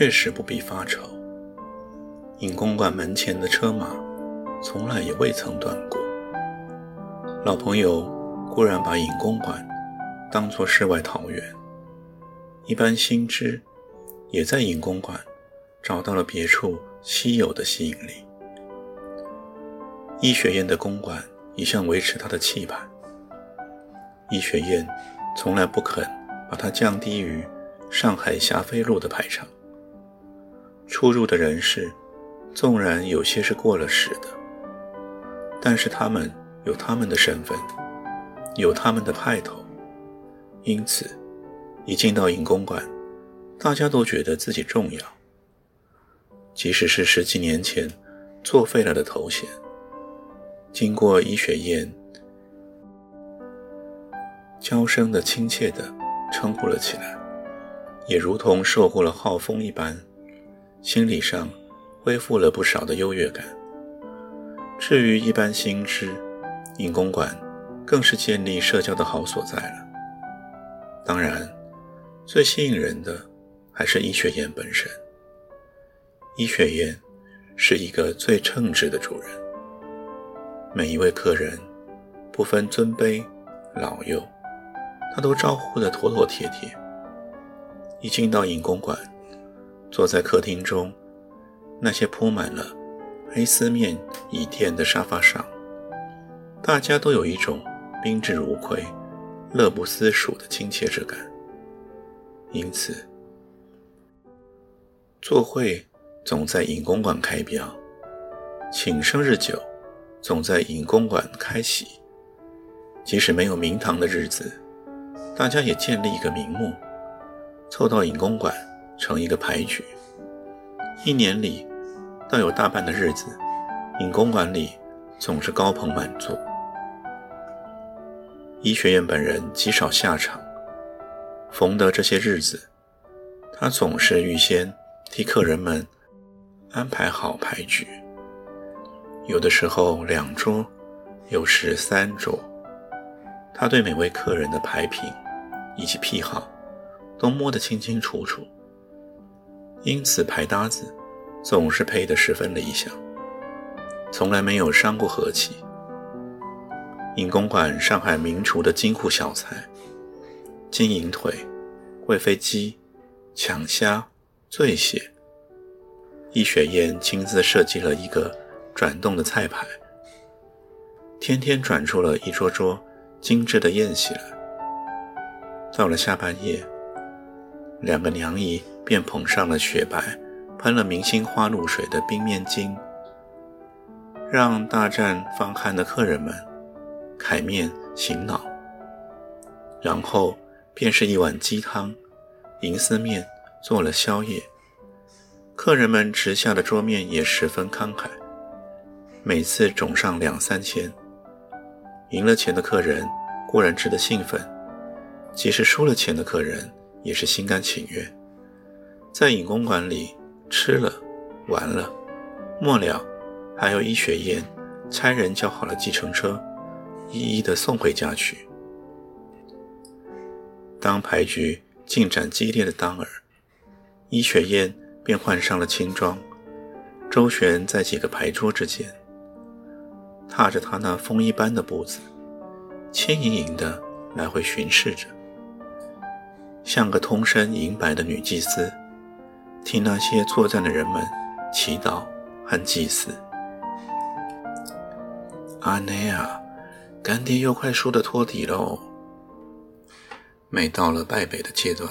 确实不必发愁，尹公馆门前的车马从来也未曾断过。老朋友固然把尹公馆当作世外桃源，一般新知也在尹公馆找到了别处稀有的吸引力。医学院的公馆一向维持它的气派，医学院从来不肯把它降低于。上海霞飞路的排场，出入的人士，纵然有些是过了时的，但是他们有他们的身份，有他们的派头，因此，一进到影公馆，大家都觉得自己重要。即使是十几年前作废了的头衔，经过医学院娇声的亲切的称呼了起来。也如同受过了浩风一般，心理上恢复了不少的优越感。至于一般新知，尹公馆更是建立社交的好所在了。当然，最吸引人的还是医学院本身。医学院是一个最称职的主人，每一位客人不分尊卑老幼，他都招呼得妥妥帖帖。一进到尹公馆，坐在客厅中那些铺满了黑丝面椅垫的沙发上，大家都有一种宾至如归、乐不思蜀的亲切之感。因此，做会总在尹公馆开标，请生日酒总在尹公馆开席。即使没有明堂的日子，大家也建立一个名目。凑到尹公馆成一个牌局，一年里倒有大半的日子，尹公馆里总是高朋满座。医学院本人极少下场，逢得这些日子，他总是预先替客人们安排好牌局，有的时候两桌，有时三桌，他对每位客人的牌品以及癖好。都摸得清清楚楚，因此牌搭子总是配得十分理想，从来没有伤过和气。尹公馆上海名厨的金库小菜，金银腿、贵妃鸡、抢虾、醉蟹，易雪燕亲自设计了一个转动的菜牌，天天转出了一桌桌精致的宴席来。到了下半夜。两个娘姨便捧上了雪白、喷了明星花露水的冰面巾，让大战方酣的客人们揩面醒脑。然后便是一碗鸡汤、银丝面做了宵夜。客人们吃下的桌面也十分慷慨，每次总上两三千。赢了钱的客人固然吃得兴奋，即使输了钱的客人。也是心甘情愿，在尹公馆里吃了玩了，末了还有医学院差人叫好了计程车，一一的送回家去。当牌局进展激烈的当儿，医学院便换上了轻装，周旋在几个牌桌之间，踏着他那风一般的步子，轻盈盈的来回巡视着。像个通身银白的女祭司，替那些作战的人们祈祷和祭祀。阿内啊，干爹又快输得托底喽！每到了败北的阶段，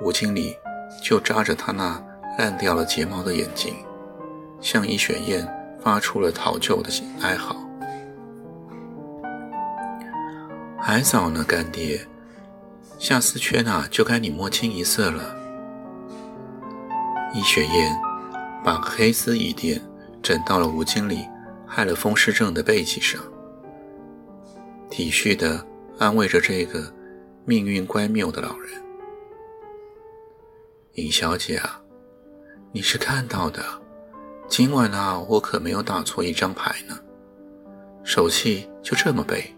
吴经理就扎着他那烂掉了睫毛的眼睛，向伊雪燕发出了讨救的哀嚎。还早呢，干爹，夏思缺呐，就该你摸清一色了。易雪燕把黑丝一垫，枕到了吴经理害了风湿症的背脊上，体恤地安慰着这个命运乖谬的老人。尹小姐啊，你是看到的，今晚啊，我可没有打错一张牌呢，手气就这么背。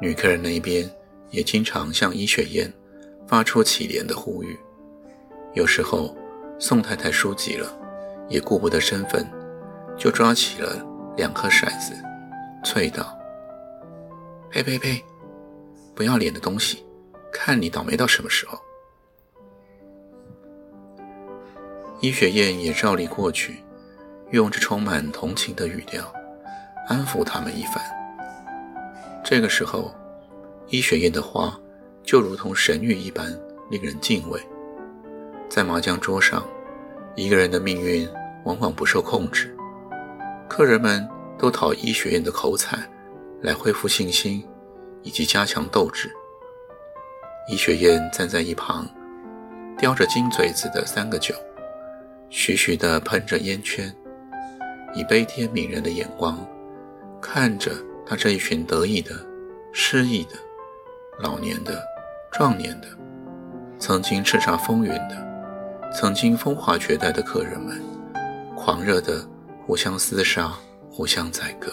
女客人那边也经常向伊雪燕发出乞怜的呼吁，有时候宋太太输急了，也顾不得身份，就抓起了两颗骰子，啐道：“呸呸呸，不要脸的东西，看你倒霉到什么时候！”伊雪燕也照例过去，用着充满同情的语调安抚他们一番。这个时候，医学院的话就如同神谕一般令人敬畏。在麻将桌上，一个人的命运往往不受控制，客人们都讨医学院的口彩来恢复信心以及加强斗志。医学院站在一旁，叼着金嘴子的三个酒。徐徐地喷着烟圈，以悲天悯人的眼光看着他这一群得意的、失意的、老年的、壮年的、曾经叱咤风云的、曾经风华绝代的客人们，狂热地互相厮杀、互相宰割。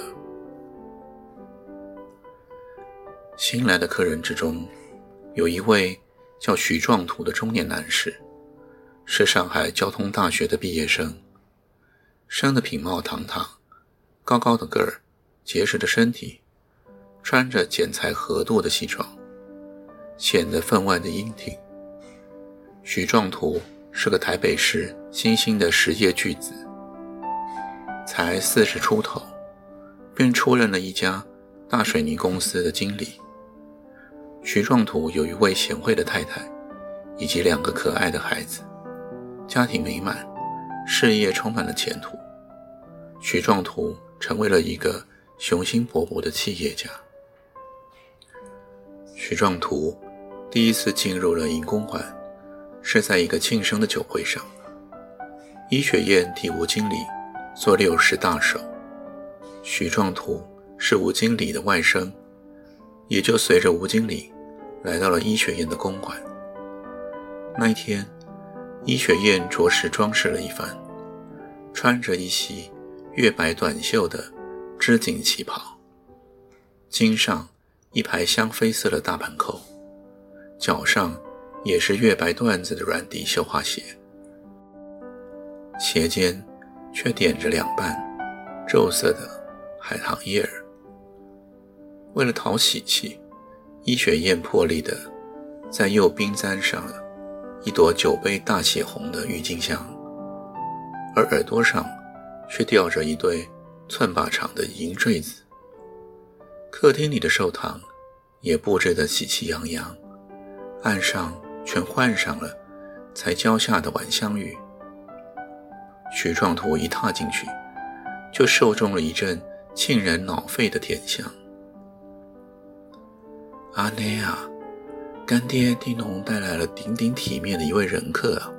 新来的客人之中，有一位叫徐壮图的中年男士。是上海交通大学的毕业生，生得品貌堂堂，高高的个儿，结实的身体，穿着剪裁合度的西装，显得分外的英挺。许壮图是个台北市新兴的实业巨子，才四十出头，便出任了一家大水泥公司的经理。许壮图有一位贤惠的太太，以及两个可爱的孩子。家庭美满，事业充满了前途。许壮图成为了一个雄心勃勃的企业家。许壮图第一次进入了银公馆，是在一个庆生的酒会上。伊雪燕替吴经理做六十大寿，许壮图是吴经理的外甥，也就随着吴经理来到了伊雪燕的公馆。那一天。伊雪燕着实装饰了一番，穿着一袭月白短袖的织锦旗袍，襟上一排香妃色的大盘扣，脚上也是月白缎子的软底绣花鞋，鞋尖却点着两瓣皱色的海棠叶儿。为了讨喜气，伊雪燕破例的在右鬓簪上。一朵酒杯大血红的郁金香，而耳朵上却吊着一对寸把长的银坠子。客厅里的寿堂也布置得喜气洋洋，岸上全换上了才浇下的晚香玉。徐壮图一踏进去，就受中了一阵沁人脑肺的甜香。阿内啊！干爹替侬带来了顶顶体面的一位人客啊！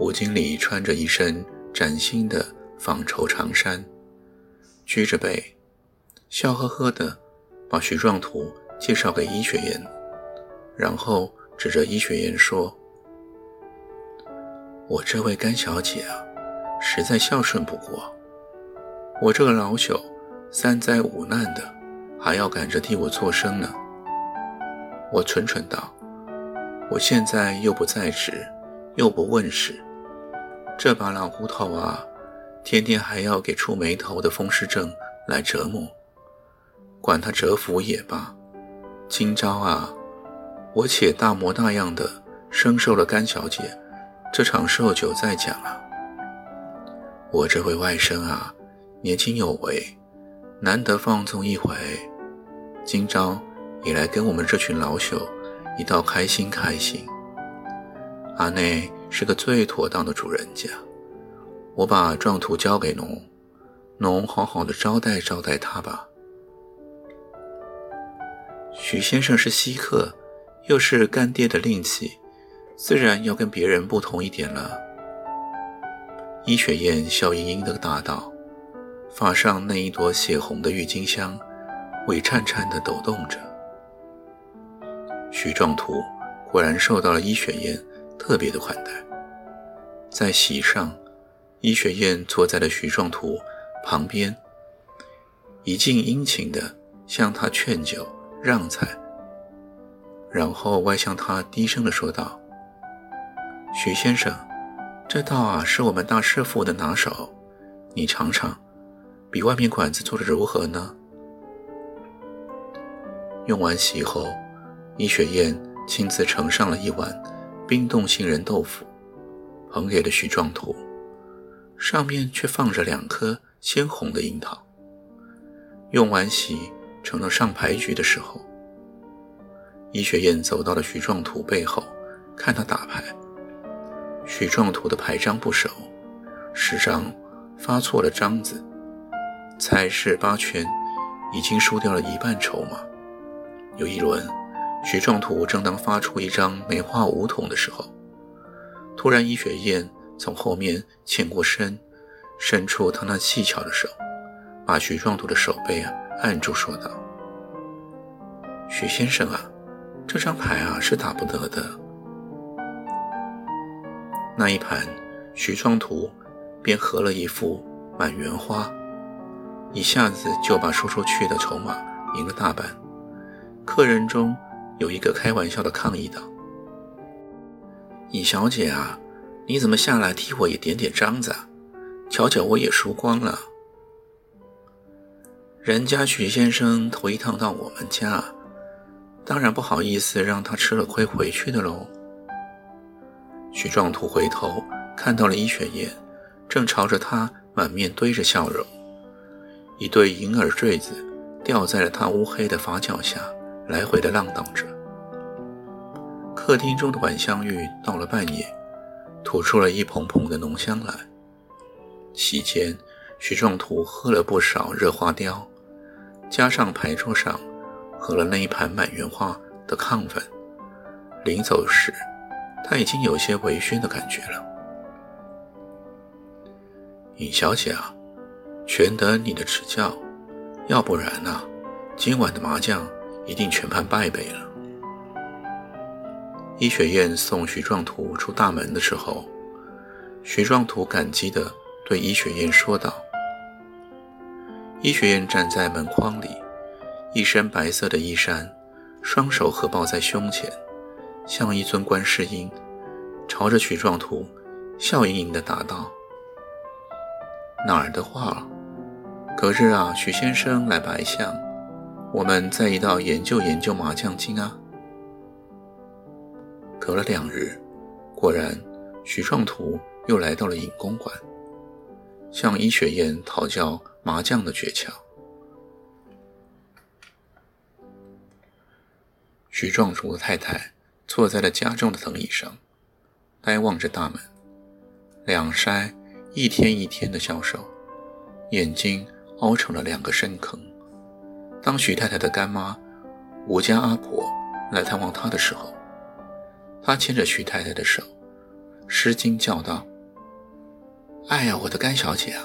吴经理穿着一身崭新的纺绸长衫，撅着背，笑呵呵地把徐壮图介绍给医学院，然后指着医学院说：“我这位干小姐啊，实在孝顺不过。我这个老朽，三灾五难的，还要赶着替我做生呢。”我蠢蠢道：“我现在又不在职，又不问世，这把老骨头啊，天天还要给出眉头的风湿症来折磨。管他折服也罢。今朝啊，我且大模大样的生受了甘小姐这场寿酒再讲啊。我这位外甥啊，年轻有为，难得放纵一回，今朝。”也来跟我们这群老朽一道开心开心。阿内是个最妥当的主人家，我把状图交给侬，侬好好的招待招待他吧。许先生是稀客，又是干爹的令妻，自然要跟别人不同一点了。伊雪燕笑盈盈的答道，发上那一朵血红的郁金香，尾颤颤的抖动着。徐壮图果然受到了伊雪燕特别的款待，在席上，伊雪燕坐在了徐壮图旁边，一尽殷勤地向他劝酒。让菜，然后歪向他低声的说道：“徐先生，这道啊是我们大师傅的拿手，你尝尝，比外面馆子做的如何呢？”用完席后，伊雪燕亲自盛上了一碗冰冻杏仁豆腐，捧给了徐壮图，上面却放着两颗鲜红的樱桃。用完席。成了上牌局的时候，伊雪燕走到了许壮图背后，看他打牌。许壮图的牌张不熟，十张发错了张子，猜是八圈，已经输掉了一半筹码。有一轮，许壮图正当发出一张梅花五筒的时候，突然伊雪燕从后面欠过身，伸出她那细巧的手，把许壮图的手背啊。按住说道：“许先生啊，这张牌啊是打不得的。那一盘，徐庄图便合了一副满园花，一下子就把输出去的筹码赢了大半。客人中有一个开玩笑的抗议道：‘尹小姐啊，你怎么下来替我也点点章子？瞧瞧我也输光了。’”人家许先生头一趟到我们家，当然不好意思让他吃了亏回去的喽。许壮图回头看到了伊雪燕，正朝着他满面堆着笑容，一对银耳坠子掉在了他乌黑的发角下，来回的浪荡着。客厅中的晚香玉到了半夜，吐出了一蓬蓬的浓香来。席间，许壮图喝了不少热花雕。加上牌桌上喝了那一盘满园花的亢奋，临走时他已经有些微醺的感觉了。尹小姐啊，全得你的指教，要不然呢，今晚的麻将一定全盘败北了。医学院送徐壮图出大门的时候，徐壮图感激地对医学院说道。医学院站在门框里，一身白色的衣衫，双手合抱在胸前，像一尊观世音，朝着许壮图笑盈盈地答道：“哪儿的话？隔日啊，许先生来白象，我们再一道研究研究麻将经啊。”隔了两日，果然，许壮图又来到了尹公馆，向医学院讨教。麻将的诀窍。徐壮竹的太太坐在了家中的藤椅上，呆望着大门。两腮一天一天的消瘦，眼睛凹成了两个深坑。当徐太太的干妈吴家阿婆来探望她的时候，她牵着徐太太的手，失惊叫道：“哎呀，我的干小姐啊！”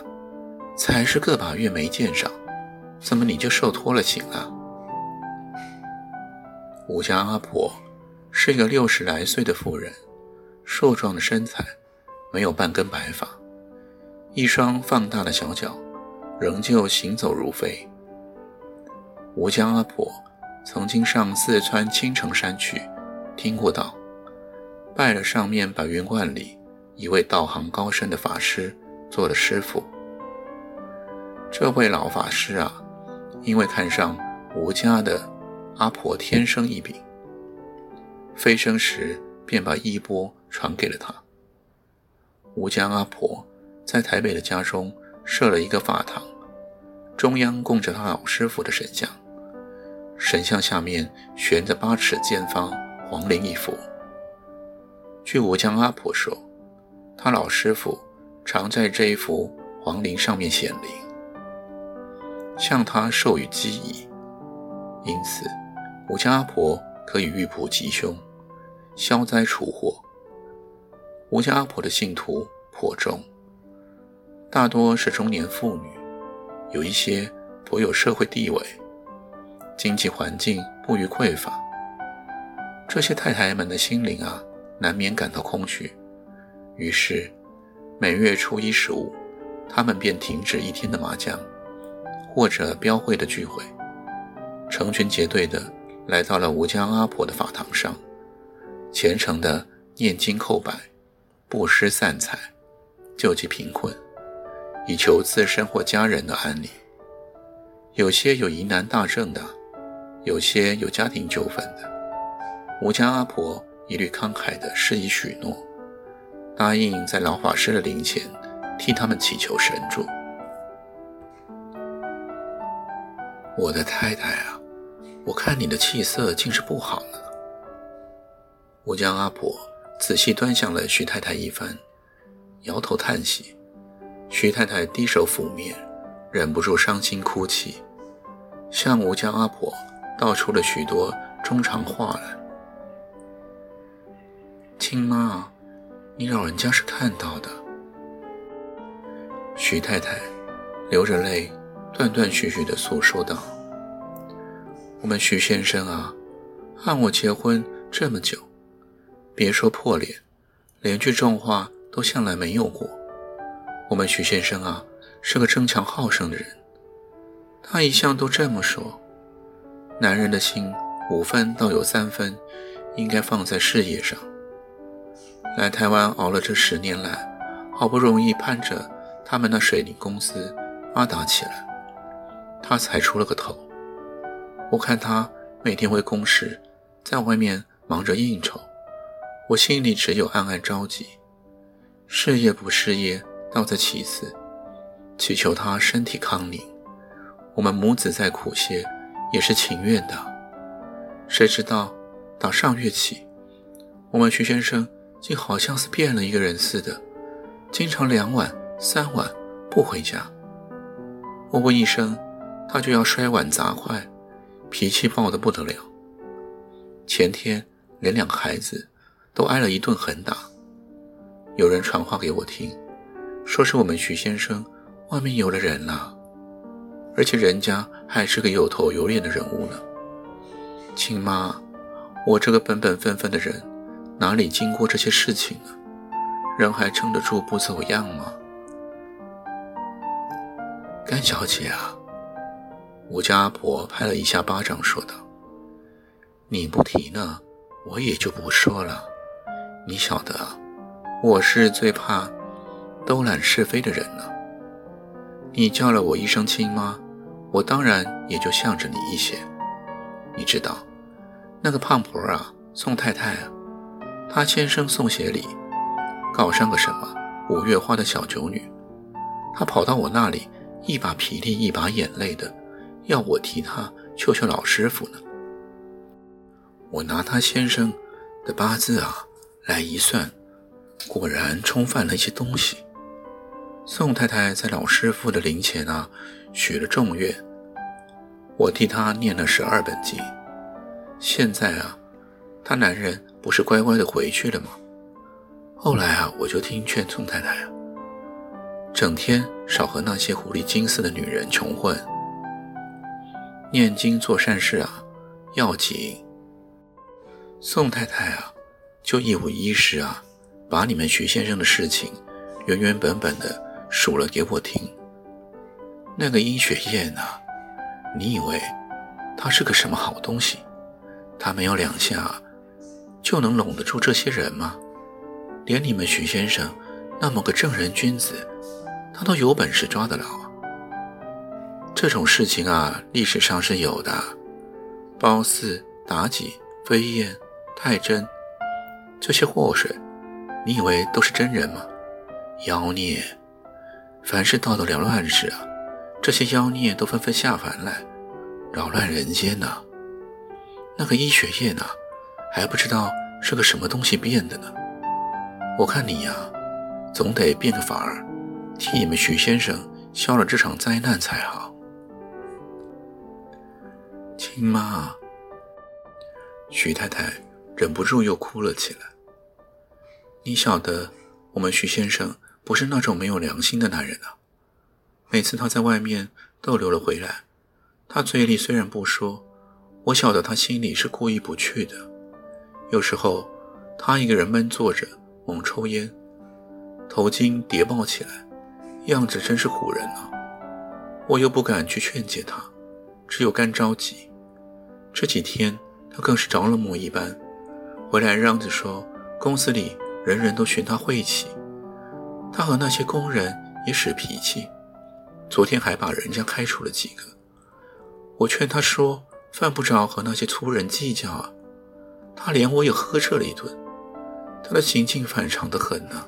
才是个把月没见上，怎么你就瘦脱了形了？吴家阿婆是一个六十来岁的妇人，瘦壮的身材，没有半根白发，一双放大的小脚，仍旧行走如飞。吴家阿婆曾经上四川青城山去，听过道，拜了上面白云观里一位道行高深的法师做了师傅。这位老法师啊，因为看上吴家的阿婆天生异禀，飞升时便把衣钵传给了他。吴家阿婆在台北的家中设了一个法堂，中央供着他老师傅的神像，神像下面悬着八尺见方黄灵一幅。据吴江阿婆说，他老师傅常在这一幅黄灵上面显灵。向他授予机宜，因此吴家阿婆可以预卜吉凶，消灾除祸。吴家阿婆的信徒颇众，大多是中年妇女，有一些颇有社会地位，经济环境不予匮乏。这些太太们的心灵啊，难免感到空虚，于是每月初一十五，他们便停止一天的麻将或者标会的聚会，成群结队的。来到了吴江阿婆的法堂上，虔诚的念经叩拜，布施散财，救济贫困，以求自身或家人的安宁。有些有疑难大症的，有些有家庭纠纷的，吴江阿婆一律慷慨的施以许诺，答应在老法师的灵前替他们祈求神助。我的太太啊！我看你的气色竟是不好呢。我将阿婆仔细端详了徐太太一番，摇头叹息。徐太太低手抚面，忍不住伤心哭泣，向吴江阿婆道出了许多衷肠话来。亲妈，你老人家是看到的。徐太太流着泪，断断续续地诉说道。我们徐先生啊，和我结婚这么久，别说破脸，连句重话都向来没有过。我们徐先生啊，是个争强好胜的人，他一向都这么说。男人的心五分倒有三分，应该放在事业上。来台湾熬了这十年来，好不容易盼着他们那水泥公司发达起来，他才出了个头。我看他每天为公事在外面忙着应酬，我心里只有暗暗着急。事业不事业倒在其次，祈求他身体康宁。我们母子再苦些也是情愿的。谁知道打上月起，我们徐先生竟好像是变了一个人似的，经常两晚三晚不回家。我问一声，他就要摔碗砸筷。脾气暴得不得了。前天连两个孩子都挨了一顿狠打。有人传话给我听，说是我们徐先生外面有了人了，而且人家还是个有头有脸的人物呢。亲妈，我这个本本分分的人，哪里经过这些事情呢？人还撑得住不走样吗？甘小姐啊。吴家阿婆拍了一下巴掌，说道：“你不提呢，我也就不说了。你晓得，我是最怕兜揽是非的人呢。你叫了我一声亲妈，我当然也就向着你一些。你知道，那个胖婆啊，宋太太啊，她先生送鞋礼，告上个什么五月花的小九女，她跑到我那里，一把鼻涕一把眼泪的。”要我替他求求老师傅呢？我拿他先生的八字啊来一算，果然冲犯了一些东西。宋太太在老师傅的灵前啊许了重愿，我替他念了十二本经。现在啊，他男人不是乖乖的回去了吗？后来啊，我就听劝宋太太啊，整天少和那些狐狸精似的女人穷混。念经做善事啊，要紧。宋太太啊，就一五一十啊，把你们徐先生的事情原原本本的数了给我听。那个殷雪燕呐，你以为她是个什么好东西？她没有两下就能拢得住这些人吗？连你们徐先生那么个正人君子，他都有本事抓得了啊。这种事情啊，历史上是有的。褒姒、妲己、飞燕、太真，这些祸水，你以为都是真人吗？妖孽！凡是到得了乱世啊，这些妖孽都纷纷下凡来，扰乱人间呢。那个医学业呢，还不知道是个什么东西变的呢。我看你呀，总得变个法儿，替你们徐先生消了这场灾难才好。亲妈，徐太太忍不住又哭了起来。你晓得，我们徐先生不是那种没有良心的男人啊。每次他在外面逗留了回来，他嘴里虽然不说，我晓得他心里是过意不去的。有时候，他一个人闷坐着，猛抽烟，头巾叠抱起来，样子真是唬人啊。我又不敢去劝解他，只有干着急。这几天他更是着了魔一般，回来嚷着说公司里人人都寻他晦气，他和那些工人也使脾气，昨天还把人家开除了几个。我劝他说犯不着和那些粗人计较啊，他连我也呵斥了一顿。他的行径反常的很呢，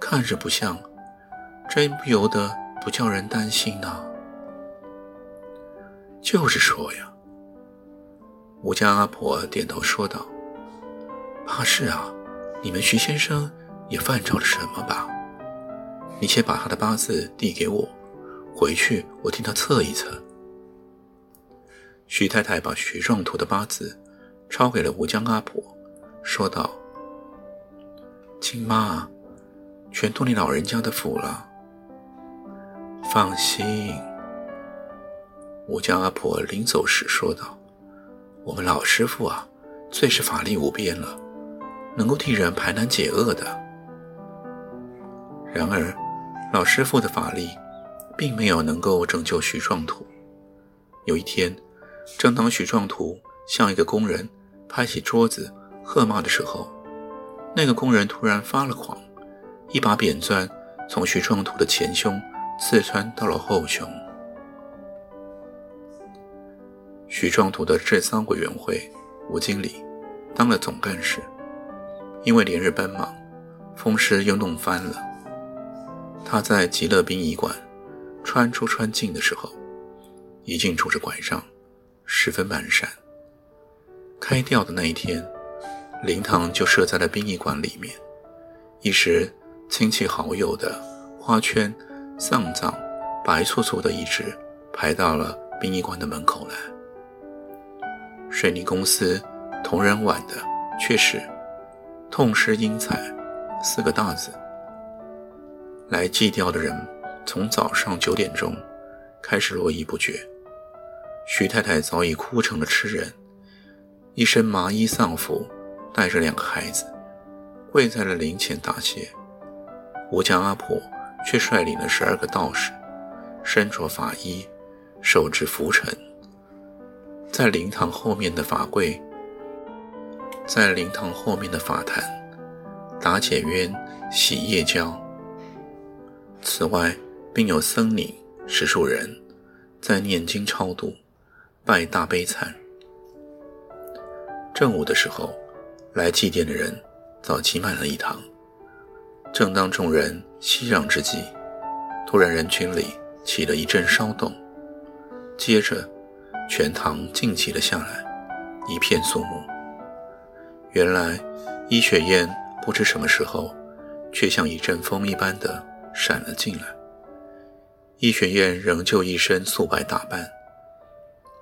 看着不像，真不由得不叫人担心呢。就是说呀。吴家阿婆点头说道：“怕是啊，你们徐先生也犯着了什么吧？你且把他的八字递给我，回去我替他测一测。”徐太太把徐壮图的八字抄给了吴江阿婆，说道：“亲妈，全托你老人家的福了。放心。”吴江阿婆临走时说道。我们老师傅啊，最是法力无边了，能够替人排难解厄的。然而，老师傅的法力并没有能够拯救许壮图。有一天，正当许壮图向一个工人拍起桌子喝骂的时候，那个工人突然发了狂，一把扁钻从徐壮图的前胸刺穿到了后胸。徐壮图的治丧委员会吴经理当了总干事，因为连日奔忙，风湿又弄翻了。他在极乐殡仪馆穿出穿进的时候，一进拄着拐杖，十分蹒跚。开吊的那一天，灵堂就设在了殡仪馆里面，一时亲戚好友的花圈、丧葬、白簇簇的一直排到了殡仪馆的门口来。水泥公司同仁碗的却是“痛失英才”四个大字。来祭吊的人从早上九点钟开始络绎不绝。徐太太早已哭成了痴人，一身麻衣丧服，带着两个孩子，跪在了灵前答谢。吴家阿婆却率领了十二个道士，身着法衣，手执拂尘。在灵堂后面的法柜，在灵堂后面的法坛打解冤、洗夜交。此外，并有僧尼十数人在念经超度、拜大悲忏。正午的时候，来祭奠的人早挤满了一堂。正当众人熙攘之际，突然人群里起了一阵骚动，接着。全堂静寂了下来，一片肃穆。原来，伊雪燕不知什么时候，却像一阵风一般的闪了进来。伊雪燕仍旧一身素白打扮，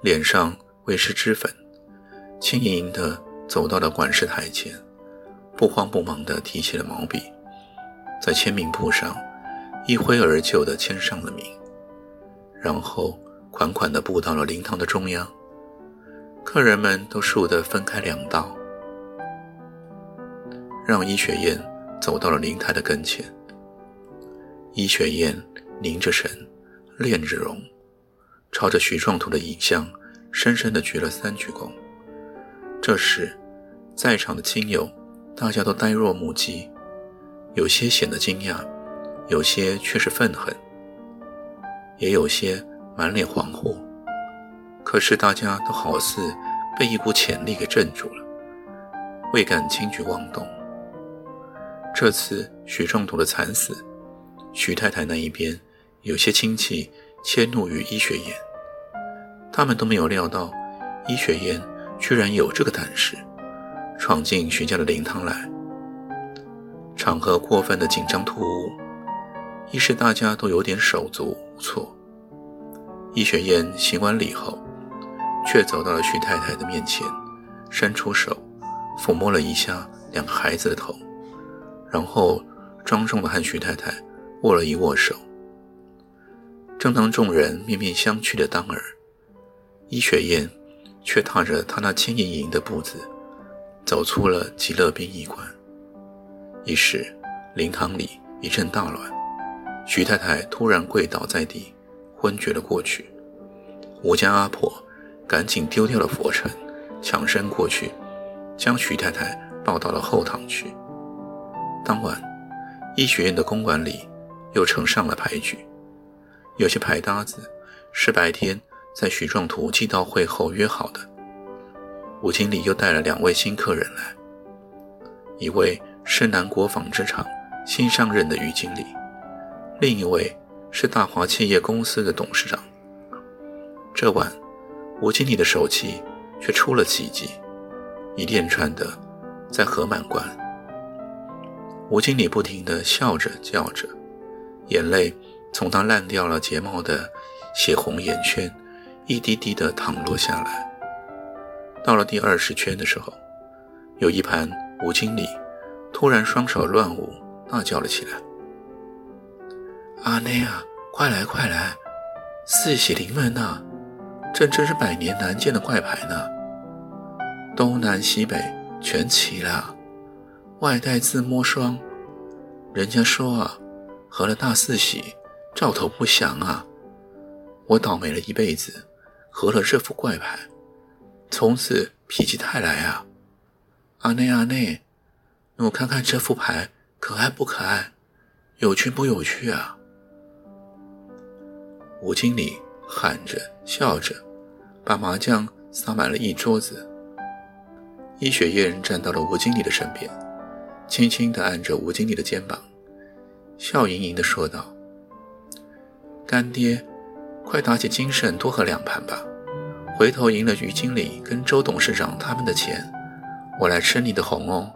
脸上未施脂粉，轻盈盈地走到了管事台前，不慌不忙地提起了毛笔，在签名簿上一挥而就地签上了名，然后。款款地步到了灵堂的中央，客人们都竖得分开两道，让医雪燕走到了灵台的跟前。医雪燕凝着神，练着容，朝着徐壮图的影像深深地鞠了三鞠躬。这时，在场的亲友大家都呆若木鸡，有些显得惊讶，有些却是愤恨，也有些。满脸惶惑，可是大家都好似被一股潜力给镇住了，未敢轻举妄动。这次许仲图的惨死，许太太那一边有些亲戚迁怒于医学院，他们都没有料到医学院居然有这个胆识，闯进徐家的灵堂来。场合过分的紧张突兀，一时大家都有点手足无措。易雪燕行完礼后，却走到了徐太太的面前，伸出手，抚摸了一下两个孩子的头，然后庄重地和徐太太握了一握手。正当众人面面相觑的当儿，伊雪燕却踏着他那轻盈盈的步子，走出了极乐殡仪馆。一时，灵堂里一阵大乱，徐太太突然跪倒在地，昏厥了过去。吴家阿婆赶紧丢掉了佛尘，抢身过去，将徐太太抱到了后堂去。当晚，医学院的公馆里又呈上了牌局。有些牌搭子是白天在许状图祭道会后约好的。吴经理又带了两位新客人来，一位是南国纺织厂新上任的余经理，另一位是大华企业公司的董事长。这晚，吴经理的手气却出了奇迹，一连串的在合满关。吴经理不停地笑着叫着，眼泪。从他烂掉了睫毛的血红眼圈，一滴滴的淌落下来。到了第二十圈的时候，有一盘吴经理突然双手乱舞，大叫了起来：“阿内啊，快来快来！四喜临门呐，这真是百年难见的怪牌呢！东南西北全齐了，外带自摸双。人家说啊，合了大四喜。”兆头不祥啊！我倒霉了一辈子，合了这副怪牌，从此否极泰来啊！阿内阿内，我看看这副牌可爱不可爱，有趣不有趣啊？吴经理喊着笑着，把麻将撒满了一桌子。医学院站到了吴经理的身边，轻轻地按着吴经理的肩膀，笑盈盈地说道。干爹，快打起精神，多喝两盘吧。回头赢了于经理跟周董事长他们的钱，我来吃你的红哦。